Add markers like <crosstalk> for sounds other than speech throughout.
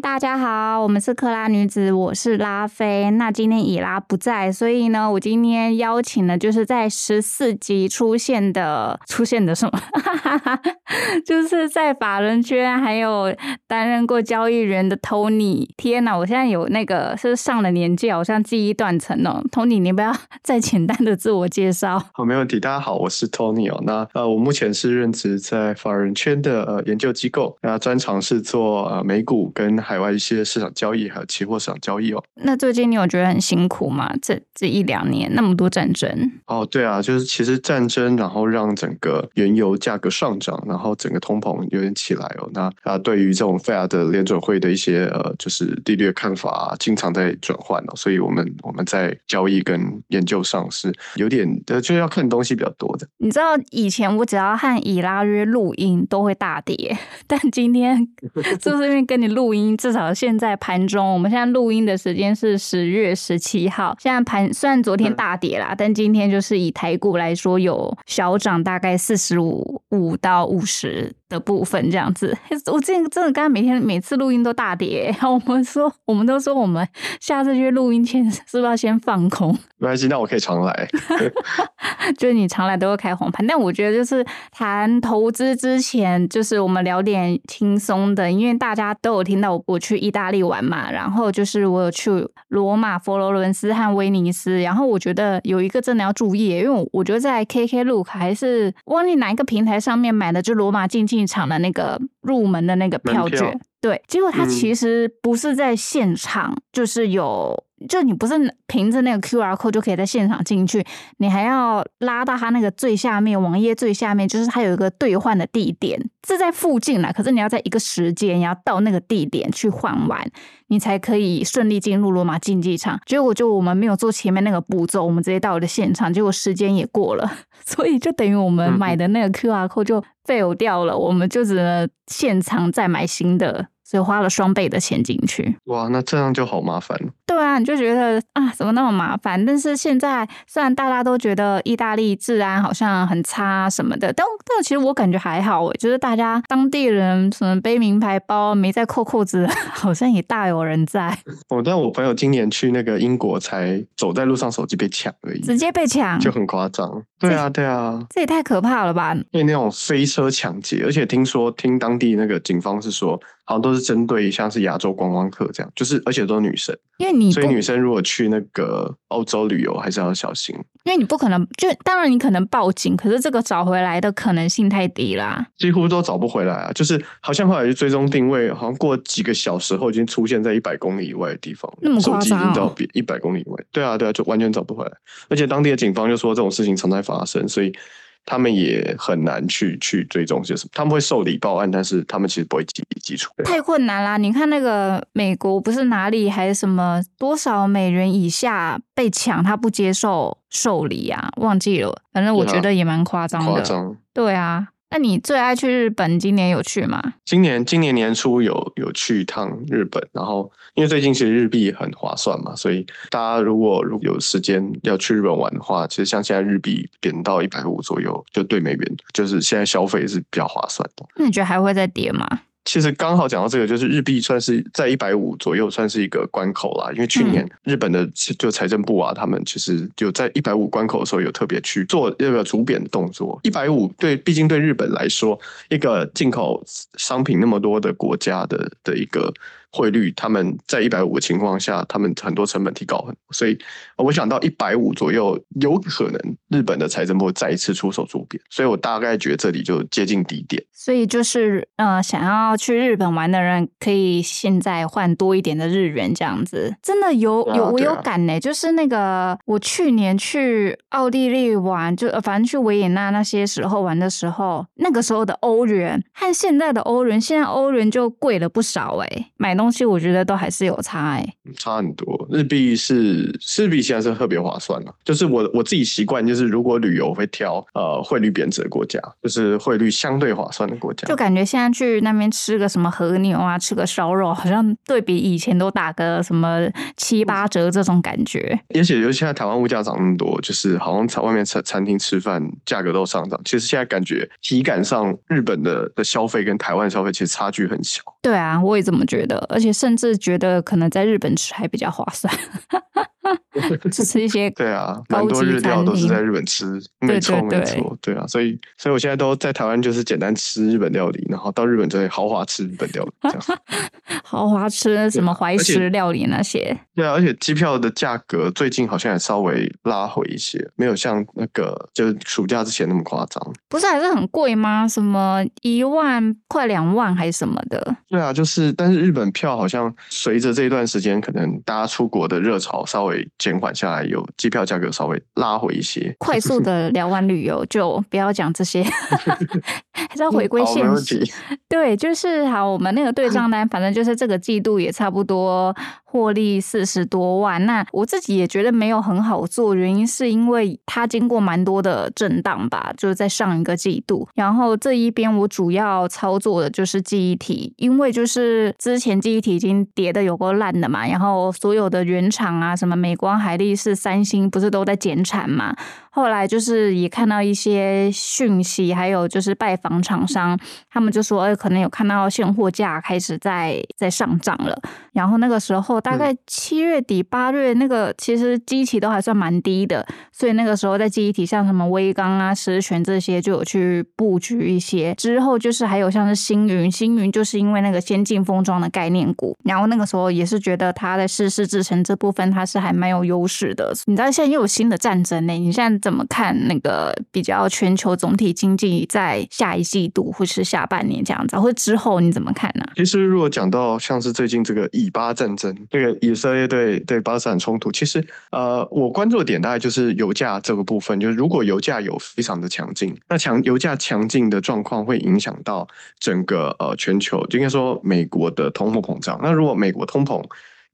大家好，我们是克拉女子，我是拉菲。那今天以拉不在，所以呢，我今天邀请的就是在十四集出现的，出现的什么？<laughs> 就是在法人圈还有担任过交易员的 Tony。天哪，我现在有那个是上了年纪，好像记忆断层哦。Tony，你不要再简单的自我介绍。好，没问题。大家好，我是 Tony 哦。那呃，我目前是任职在法人圈的呃研究机构，那专长是做呃美股跟海外一些市场交易，还有期货市场交易哦。那最近你有觉得很辛苦吗？这这一两年那么多战争？哦，对啊，就是其实战争，然后让整个原油价格上涨，然后整个通膨有点起来哦。那啊，对于这种 Fed 的联准会的一些呃，就是利率看法，经常在转换哦。所以我们我们在交易跟研究上是有点呃，就要看东西比较多的。你知道以前我只要和以拉约录音都会大跌，但今天就是因为跟你录音，至少现在盘中，我们现在录音的时间是十月十七号，现在盘虽然昨天大跌啦，但今天就是以台股来说有小涨，大概四十五五到五十。的部分这样子，我之前真的刚刚每天每次录音都大跌，我们说我们都说我们下次去录音前 <laughs> 是不是要先放空？<laughs> 没关系，那我可以常来。<laughs> 就是你常来都会开黄盘，但我觉得就是谈投资之前，就是我们聊点轻松的，因为大家都有听到我我去意大利玩嘛，然后就是我有去罗马、佛罗伦斯和威尼斯，然后我觉得有一个真的要注意，因为我觉得在 KK Look 还是忘记哪一个平台上面买的，就罗马竞技。进场的那个入门的那个票券，对，结果他其实不是在现场，就是有。就你不是凭着那个 Q R code 就可以在现场进去，你还要拉到它那个最下面网页最下面，就是它有一个兑换的地点，是在附近啦。可是你要在一个时间，你要到那个地点去换完，你才可以顺利进入罗马竞技场。结果就我们没有做前面那个步骤，我们直接到了现场，结果时间也过了，<laughs> 所以就等于我们买的那个 Q R code 就 fail 掉了，我们就只能现场再买新的。所以花了双倍的钱进去，哇，那这样就好麻烦。对啊，你就觉得啊，怎么那么麻烦？但是现在虽然大家都觉得意大利治安好像很差什么的，但但其实我感觉还好诶，就是大家当地人什么背名牌包没在扣扣子，<laughs> 好像也大有人在。哦，但我朋友今年去那个英国，才走在路上手机被抢而已，直接被抢，就很夸张。对啊，对啊，这也太可怕了吧？因为那种飞车抢劫，而且听说听当地那个警方是说。好像都是针对像是亚洲观光客这样，就是而且都是女生，因为你所以女生如果去那个欧洲旅游还是要小心，因为你不可能就当然你可能报警，可是这个找回来的可能性太低啦，几乎都找不回来啊。就是好像后来就追踪定位，好像过几个小时后已经出现在一百公里以外的地方，那么夸张到别一百公里以外，对啊对啊，就完全找不回来。而且当地的警方就说这种事情常在发生，所以。他们也很难去去追踪些什么，他们会受理报案，但是他们其实不会记基础，太困难啦！你看那个美国不是哪里还什么多少美元以下被抢，他不接受受理啊，忘记了，反正我觉得也蛮夸张的，夸张，对啊。那你最爱去日本？今年有去吗？今年今年年初有有去一趟日本，然后因为最近其实日币很划算嘛，所以大家如果如果有时间要去日本玩的话，其实像现在日币贬到一百五左右，就对美元，就是现在消费是比较划算的。那你觉得还会再跌吗？其实刚好讲到这个，就是日币算是在一百五左右，算是一个关口啦。因为去年日本的就财政部啊，他们其实就在一百五关口的时候，有特别去做那个主贬的动作。一百五对，毕竟对日本来说，一个进口商品那么多的国家的的一个。汇率他们在一百五的情况下，他们很多成本提高很多，所以我想到一百五左右，有可能日本的财政部再一次出手铸贬，所以我大概觉得这里就接近低点。所以就是呃，想要去日本玩的人，可以现在换多一点的日元，这样子真的有有我有感呢。就是那个我去年去奥地利玩，就反正去维也纳那些时候玩的时候，那个时候的欧元和现在的欧元，现在欧元就贵了不少哎，买。东西，我觉得都还是有差哎、差很多。日币是日币现在是特别划算了，就是我我自己习惯，就是如果旅游会挑呃汇率贬值的国家，就是汇率相对划算的国家。就感觉现在去那边吃个什么和牛啊，吃个烧肉，好像对比以前都打个什么七八折这种感觉。而且尤其现在台湾物价涨那么多，就是好像在外面餐餐厅吃饭价格都上涨。其实现在感觉体感上，日本的的消费跟台湾消费其实差距很小。对啊，我也这么觉得，而且甚至觉得可能在日本吃还比较划算，只 <laughs> 吃一些 <laughs> 对啊，高蛮多日料都是在日本吃，没错没错，对啊，所以所以我现在都在台湾就是简单吃日本料理，然后到日本就会豪华吃日本料理这样。<laughs> 豪华吃什么怀石料理那些。对啊，而且机票的价格最近好像也稍微拉回一些，没有像那个就是暑假之前那么夸张。不是还是很贵吗？什么一万快两万还是什么的？对啊，就是但是日本票好像随着这一段时间，可能大家出国的热潮稍微减缓下来，有机票价格稍微拉回一些。快速的 <laughs> 聊完旅游就不要讲这些，<laughs> 还是要回归现实。对，就是好，我们那个对账单，反正就是这个季度也差不多获利四十多万。那我自己也觉得没有很好做，原因是因为它经过蛮多的震荡吧，就是在上一个季度。然后这一边我主要操作的就是记忆体，因为就是之前记忆体已经叠的有够烂的嘛，然后所有的原厂啊，什么美光、海力士、三星，不是都在减产嘛？后来就是也看到一些讯息，还有就是拜访厂商，他们就说，哎、可能有看到现货价开始在在上涨了。然后那个时候大概七月底八月，那个其实机器都还算蛮低的，所以那个时候在记忆体像什么微刚啊、石泉这些就有去布局一些。之后就是还有像是星云，星云就是因为那个先进封装的概念股，然后那个时候也是觉得它在湿式制成这部分它是还蛮有优势的。你知道现在又有新的战争呢、你现在怎么看那个比较全球总体经济在下一季度或是下半年这样子，或者之后你怎么看呢、其实如果讲到像是最近这个以巴战争，这个以色列对对巴勒斯坦冲突，其实呃，我关注的点大概就是油价这个部分。就是如果油价有非常的强劲，那强油价强劲的状况会影响到整个呃全球，就应该说美国的通货膨胀。那如果美国通膨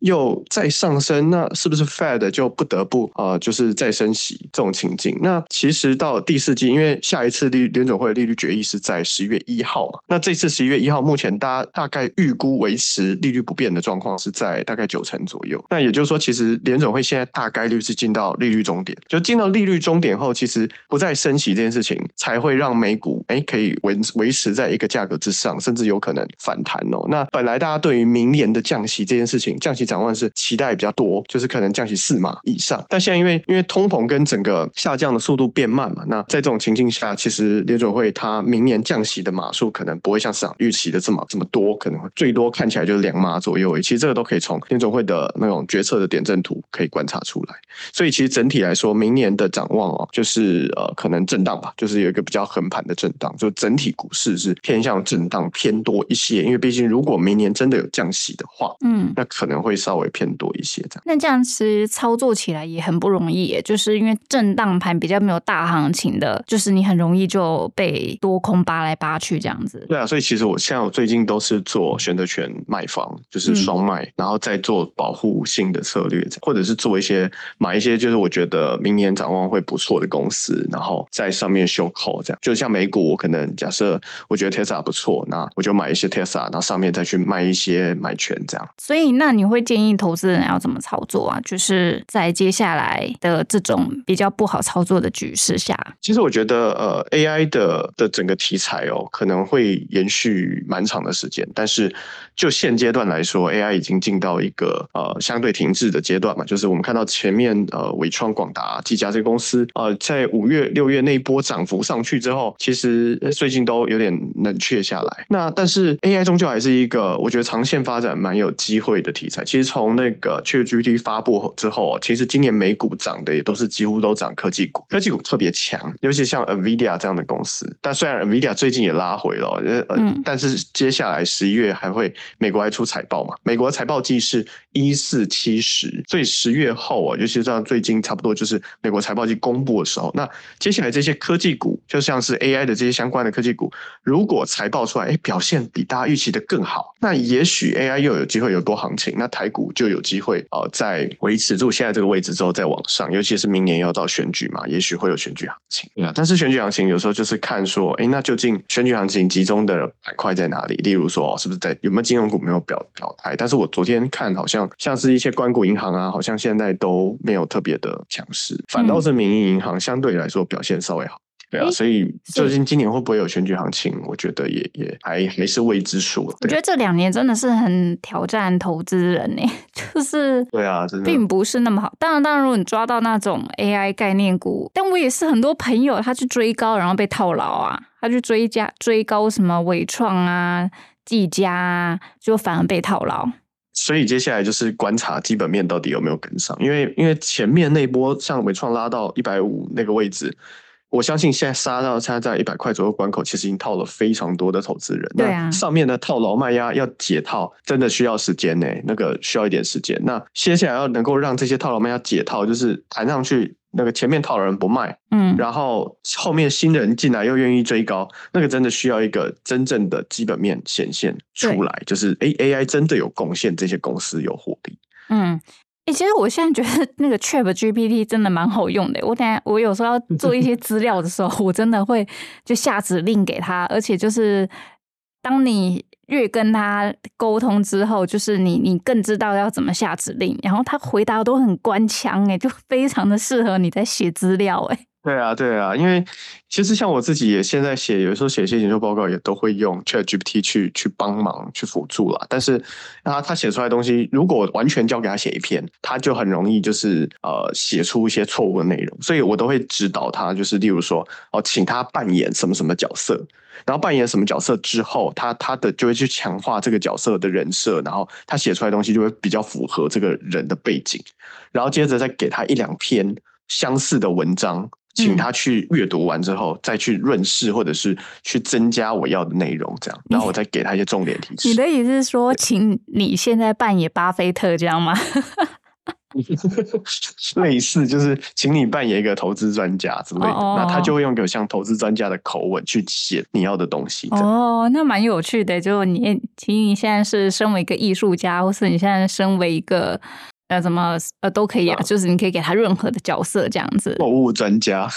又再上升，那是不是 Fed 就不得不呃，就是再升息这种情境？那其实到第四季，因为下一次利联总会的利率决议是在十一月一号嘛，那这次十一月一号，目前大家大概预估维持利率不变的状况是在大概九成左右。那也就是说，其实联总会现在大概率是进到利率终点，就进到利率终点后，其实不再升息这件事情，才会让美股哎可以维维持在一个价格之上，甚至有可能反弹哦。那本来大家对于明年的降息这件事情，降息展望是期待比较多，就是可能降息四码以上。但现在因为因为通膨跟整个下降的速度变慢嘛，那在这种情境下，其实联准会它明年降息的码数可能不会像市场预期的这么这么多，可能会最多看起来就是两码左右。其实这个都可以从联准会的那种决策的点阵图可以观察出来。所以其实整体来说，明年的展望哦，就是呃可能震荡吧，就是有一个比较横盘的震荡，就整体股市是偏向震荡偏多一些。因为毕竟如果明年真的有降息的话，嗯，那可能会稍微偏多一些这样。那这样其实操作起来也很不容易耶，就是因为震荡盘比较没有大行情的，就是你很容易就被多空扒来扒去这样子。对啊，所以其实我现在我最近都是做选择权卖方，就是双卖，然后再做保护性的策略，或者是做一些买一些就是我觉得明年展望会不错的公司，然后在上面修口这样。就像美股，我可能假设我觉得 Tesla 不错，那我就买一些 Tesla，然后上面再去卖一些买权这样。所以，那你会建议投资人要怎么操作啊？就是在接下来的这种比较不好操作的局势下，其实我觉得，呃，AI 的的整个题材哦，可能会延续蛮长的时间，但是就现阶段来说，AI 已经进到一个呃相对停滞的阶段嘛，就是我们看到前面呃伟创、广达、技嘉这些公司，呃，在五月、六月那一波涨幅上去之后，其实最近都有点冷却下来。那但是 AI 终究还是一个我觉得长线发展蛮有机会的题材。其其实从那个 ChatGPT 发布之后，其实今年美股涨的也都是几乎都涨科技股，科技股特别强，尤其像 NVIDIA 这样的公司。但虽然 NVIDIA 最近也拉回了，呃，但是接下来十一月还会美国还出财报嘛？美国财报季是一四七十，所以十月后啊，尤其像最近差不多就是美国财报季公布的时候，那接下来这些科技股，就像是 AI 的这些相关的科技股，如果财报出来，哎，表现比大家预期的更好，那也许 AI 又有机会有多行情，那台股就有机会呃，在维持住现在这个位置之后再往上，尤其是明年要到选举嘛，也许会有选举行情。对啊，但是选举行情有时候就是看说，哎，那究竟选举行情集中的板块在哪里？例如说，是不是在有没有金融股没有表表态？但是我昨天看好像像是一些关谷银行啊，好像现在都没有特别的强势，反倒是民营银行相对来说表现稍微好。对啊，所以究竟今年会不会有选举行情？我觉得也也还还是未知数。我觉得这两年真的是很挑战投资人呢，<laughs> 就是对啊，真的并不是那么好。当然，当然，如果你抓到那种 AI 概念股，但我也是很多朋友他去追高，然后被套牢啊，他去追加追高什么伟创啊、技嘉啊，就反而被套牢。所以接下来就是观察基本面到底有没有跟上，因为因为前面那波像伟创拉到一百五那个位置。我相信现在杀到现在在一百块左右关口，其实已经套了非常多的投资人。对啊，上面的套牢卖压要解套，真的需要时间呢，那个需要一点时间。那接下来要能够让这些套牢卖压解套，就是弹上去，那个前面套的人不卖，嗯，然后后面新人进来又愿意追高，那个真的需要一个真正的基本面显现出来，就是 A A I 真的有贡献，这些公司有获利。嗯。哎，其实我现在觉得那个 Chat GPT 真的蛮好用的。我等下我有时候要做一些 <laughs> 资料的时候，我真的会就下指令给他，而且就是当你越跟他沟通之后，就是你你更知道要怎么下指令，然后他回答都很官腔，哎，就非常的适合你在写资料，哎。对啊，对啊，因为其实像我自己也现在写，有时候写一些研究报告也都会用 Chat GPT 去去帮忙去辅助啦。但是他他写出来的东西，如果完全交给他写一篇，他就很容易就是呃写出一些错误的内容。所以我都会指导他，就是例如说哦，请他扮演什么什么角色，然后扮演什么角色之后，他他的就会去强化这个角色的人设，然后他写出来东西就会比较符合这个人的背景，然后接着再给他一两篇相似的文章。请他去阅读完之后，再去润饰或者是去增加我要的内容，这样，然后我再给他一些重点提示。你的意思是说，请你现在扮演巴菲特这样吗？<laughs> 类似，就是请你扮演一个投资专家之类的，那他就会用个像投资专家的口吻去写你要的东西。哦，那蛮有趣的。就你，请你现在是身为一个艺术家，或是你现在身为一个。呃，什么呃都可以啊，就是你可以给他任何的角色这样子。购物专家，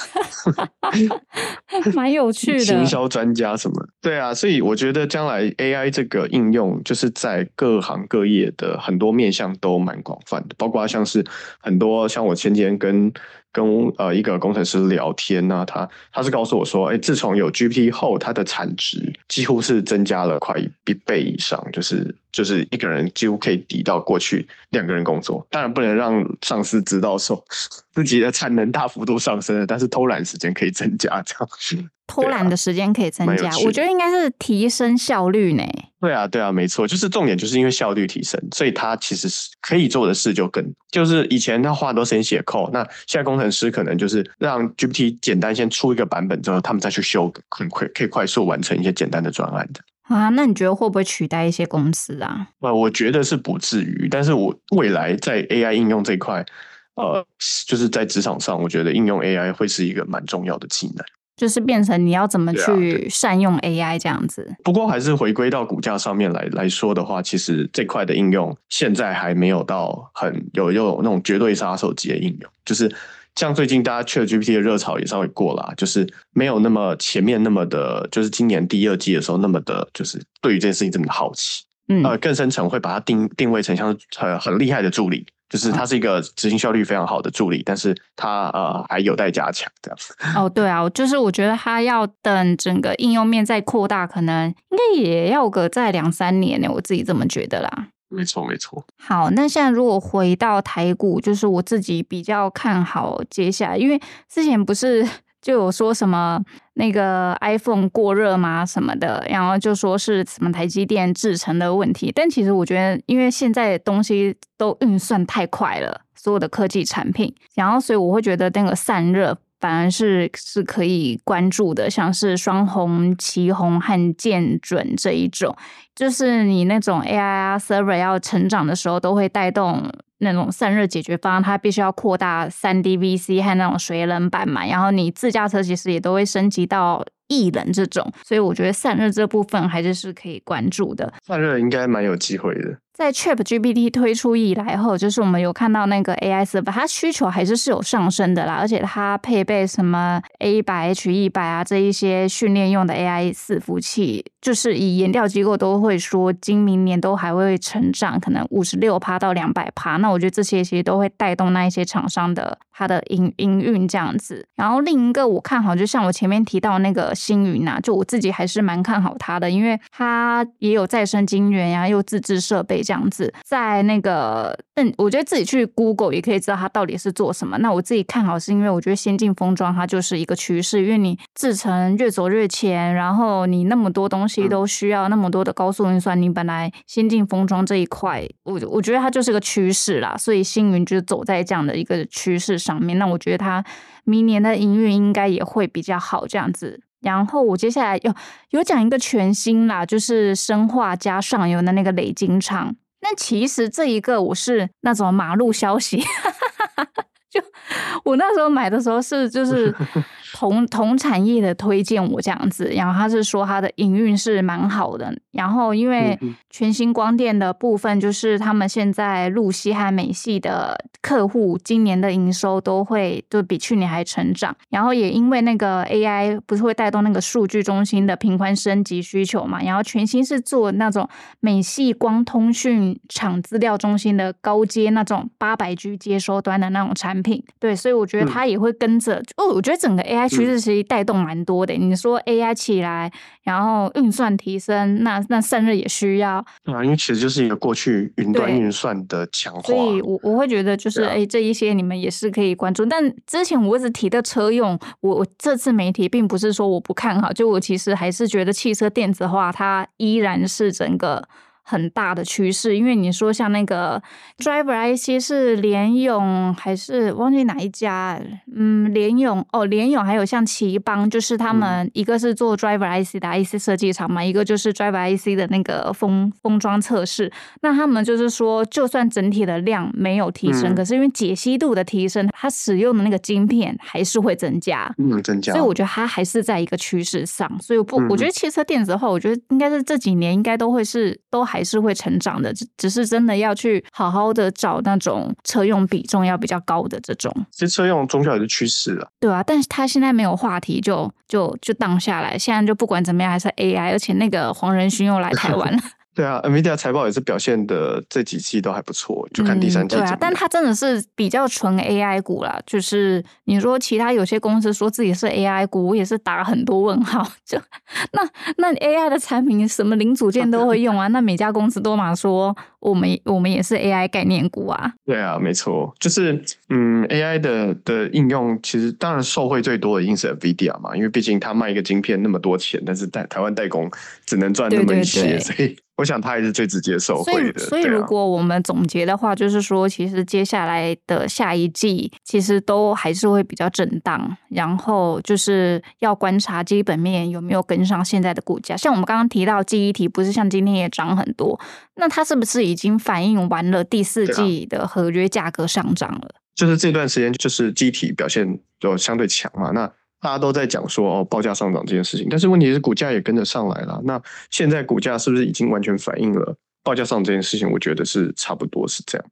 <laughs> 蛮有趣的。行销专家什么？对啊，所以我觉得将来 AI 这个应用，就是在各行各业的很多面向都蛮广泛的，包括像是很多像我前几天跟。跟呃一个工程师聊天呢，他他是告诉我说，哎，自从有 GPT 后，它的产值几乎是增加了快一倍以上，就是就是一个人几乎可以抵到过去两个人工作。当然不能让上司知道说自己的产能大幅度上升了，但是偷懒时间可以增加，这样 <laughs> 偷懒的时间可以增加，我觉得应该是提升效率呢。对啊，对啊，没错，就是重点就是因为效率提升，所以他其实是可以做的事就更，就是以前他花多时间写 code，那现在工程师可能就是让 GPT 简单先出一个版本之后，他们再去修，很快可以快速完成一些简单的专案的。啊，那你觉得会不会取代一些公司啊？呃，我觉得是不至于，但是我未来在 AI 应用这块，呃，就是在职场上，我觉得应用 AI 会是一个蛮重要的技能。就是变成你要怎么去善用 AI 这样子。不过还是回归到股价上面来来说的话，其实这块的应用现在还没有到很有有那种绝对杀手级的应用。就是像最近大家 ChatGPT 的热潮也稍微过了，就是没有那么前面那么的，就是今年第二季的时候那么的，就是对于这件事情这么的好奇。嗯，呃，更深层会把它定定位成像很很厉害的助理。就是它是一个执行效率非常好的助理，但是它呃还有待加强这样子。哦，对啊，就是我觉得它要等整个应用面再扩大，可能应该也要个再两三年呢，我自己这么觉得啦。没错，没错。好，那现在如果回到台股，就是我自己比较看好接下来，因为之前不是。就有说什么那个 iPhone 过热吗什么的，然后就说是什么台积电制成的问题。但其实我觉得，因为现在东西都运算太快了，所有的科技产品，然后所以我会觉得那个散热。反而是是可以关注的，像是双红、旗红和剑准这一种，就是你那种 AI 啊 server 要成长的时候，都会带动那种散热解决方案，它必须要扩大三 DVC 和那种水冷板嘛，然后你自驾车其实也都会升级到。艺人这种，所以我觉得散热这部分还是是可以关注的。散热应该蛮有机会的。在 Chat GPT 推出以来后，就是我们有看到那个 AI server，它需求还是是有上升的啦，而且它配备什么 A 百 H 一百啊这一些训练用的 AI 伺服器，就是以研调机构都会说，今明年都还会成长，可能五十六趴到两百趴。那我觉得这些其实都会带动那一些厂商的它的营营运这样子。然后另一个我看好，就像我前面提到那个。星云呐，就我自己还是蛮看好它的，因为它也有再生晶圆呀，又自制设备这样子。在那个，嗯，我觉得自己去 Google 也可以知道它到底是做什么。那我自己看好是因为我觉得先进封装它就是一个趋势，因为你制成越走越前，然后你那么多东西都需要那么多的高速运算，你本来先进封装这一块，我我觉得它就是个趋势啦。所以星云就走在这样的一个趋势上面。那我觉得它明年的营运应该也会比较好，这样子。然后我接下来有有讲一个全新啦，就是生化加上游的那个累金厂。那其实这一个我是那种马路消息，<laughs> 就我那时候买的时候是就是。同同产业的推荐我这样子，然后他是说他的营运是蛮好的，然后因为全新光电的部分，就是他们现在露西和美系的客户今年的营收都会就比去年还成长，然后也因为那个 AI 不是会带动那个数据中心的频宽升级需求嘛，然后全新是做那种美系光通讯厂资料中心的高阶那种八百 G 接收端的那种产品，对，所以我觉得他也会跟着哦，我觉得整个 AI。趋势其实带动蛮多的。你说 AI 起来，然后运算提升，那那散热也需要啊，因为其实就是一个过去云端运算的强化。所以我我会觉得就是哎，这一些你们也是可以关注。但之前我一直提的车用，我我这次没提，并不是说我不看好，就我其实还是觉得汽车电子化它依然是整个。很大的趋势，因为你说像那个 driver IC 是联咏还是忘记哪一家？嗯，联咏哦，联咏还有像奇邦，就是他们一个是做 driver IC 的 IC 设计厂嘛，一个就是 driver IC 的那个封封装测试。那他们就是说，就算整体的量没有提升，可是因为解析度的提升，它使用的那个晶片还是会增加，嗯，增加。所以我觉得它还是在一个趋势上。所以不，我觉得汽车电子的话，我觉得应该是这几年应该都会是都还。还是会成长的，只只是真的要去好好的找那种车用比重要比较高的这种。其实车用终究也是趋势了。对啊，但是他现在没有话题，就就就荡下来。现在就不管怎么样，还是 AI，而且那个黄仁勋又来台湾了。对啊，NVIDIA 财报也是表现的这几期都还不错，就看第三季。对啊，但它真的是比较纯 AI 股啦，就是你说其他有些公司说自己是 AI 股，我也是打很多问号。<laughs> 就那那 AI 的产品什么零组件都会用啊，<laughs> 那每家公司都嘛说我们我们也是 AI 概念股啊。对啊，没错，就是嗯，AI 的的应用其实当然受惠最多的应是 NVIDIA 嘛，因为毕竟它卖一个晶片那么多钱，但是在台湾代工只能赚那么一些，所以。我想他也是最直接受惠的。所以，如果我们总结的话，就是说，其实接下来的下一季，其实都还是会比较震荡，然后就是要观察基本面有没有跟上现在的股价。像我们刚刚提到记忆体，不是像今天也涨很多，那它是不是已经反映完了第四季的合约价格上涨了？就是这段时间，就是机体表现就相对强嘛，那。大家都在讲说哦，报价上涨这件事情，但是问题是股价也跟着上来了。那现在股价是不是已经完全反映了报价上这件事情？我觉得是差不多是这样。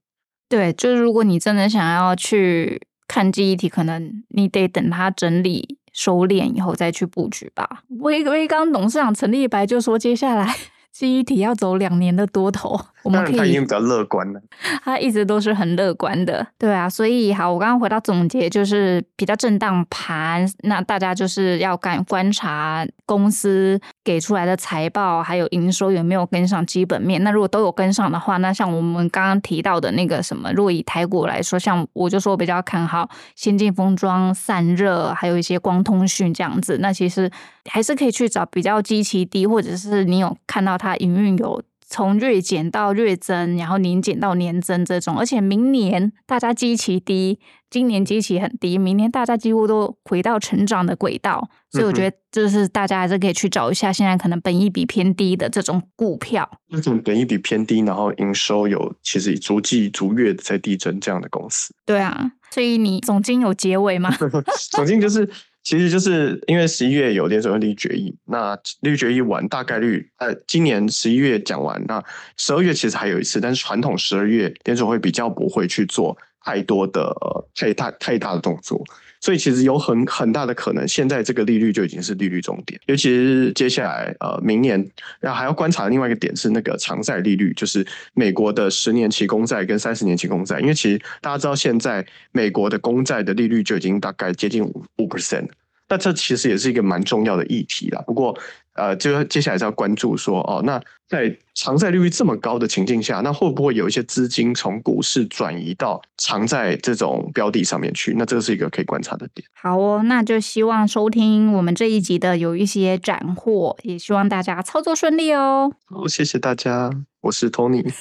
对，就是如果你真的想要去看记忆体，可能你得等它整理收敛以后再去布局吧。微微刚董事长陈立白就说，接下来记忆体要走两年的多头。我们可以，他已经比较乐观了。他一直都是很乐观的，对啊。所以好，我刚刚回到总结，就是比较震荡盘，那大家就是要敢观察公司给出来的财报，还有营收有没有跟上基本面。那如果都有跟上的话，那像我们刚刚提到的那个什么，若以台股来说，像我就说比较看好先进封装、散热，还有一些光通讯这样子。那其实还是可以去找比较基期低，或者是你有看到它营运有。从月减到月增，然后年减到年增这种，而且明年大家基期低，今年基期很低，明年大家几乎都回到成长的轨道，所以我觉得就是大家还是可以去找一下现在可能本益比偏低的这种股票，那种本益比偏低，然后营收有其实逐季逐月在递增这样的公司。对啊，所以你总经有结尾吗？<laughs> 总经就是。其实就是因为十一月有联准会利率决议，那利率决议完，大概率呃，今年十一月讲完，那十二月其实还有一次，但是传统十二月联准会比较不会去做太多的太大太大的动作，所以其实有很很大的可能，现在这个利率就已经是利率终点，尤其是接下来呃明年，然后还要观察另外一个点是那个长债利率，就是美国的十年期公债跟三十年期公债，因为其实大家知道现在美国的公债的利率就已经大概接近五五 percent。那这其实也是一个蛮重要的议题啦。不过，呃，就接下来是要关注说，哦，那在偿债利率这么高的情境下，那会不会有一些资金从股市转移到偿债这种标的上面去？那这是一个可以观察的点。好哦，那就希望收听我们这一集的有一些斩获，也希望大家操作顺利哦。好，谢谢大家，我是 Tony。<laughs>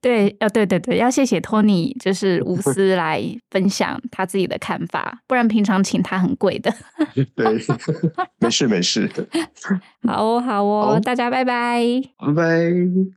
对，呃，对对对，要谢谢托尼，就是无私来分享他自己的看法，不然平常请他很贵的。<laughs> 对，没事没事。<laughs> 好哦，好哦，大家拜拜，拜拜。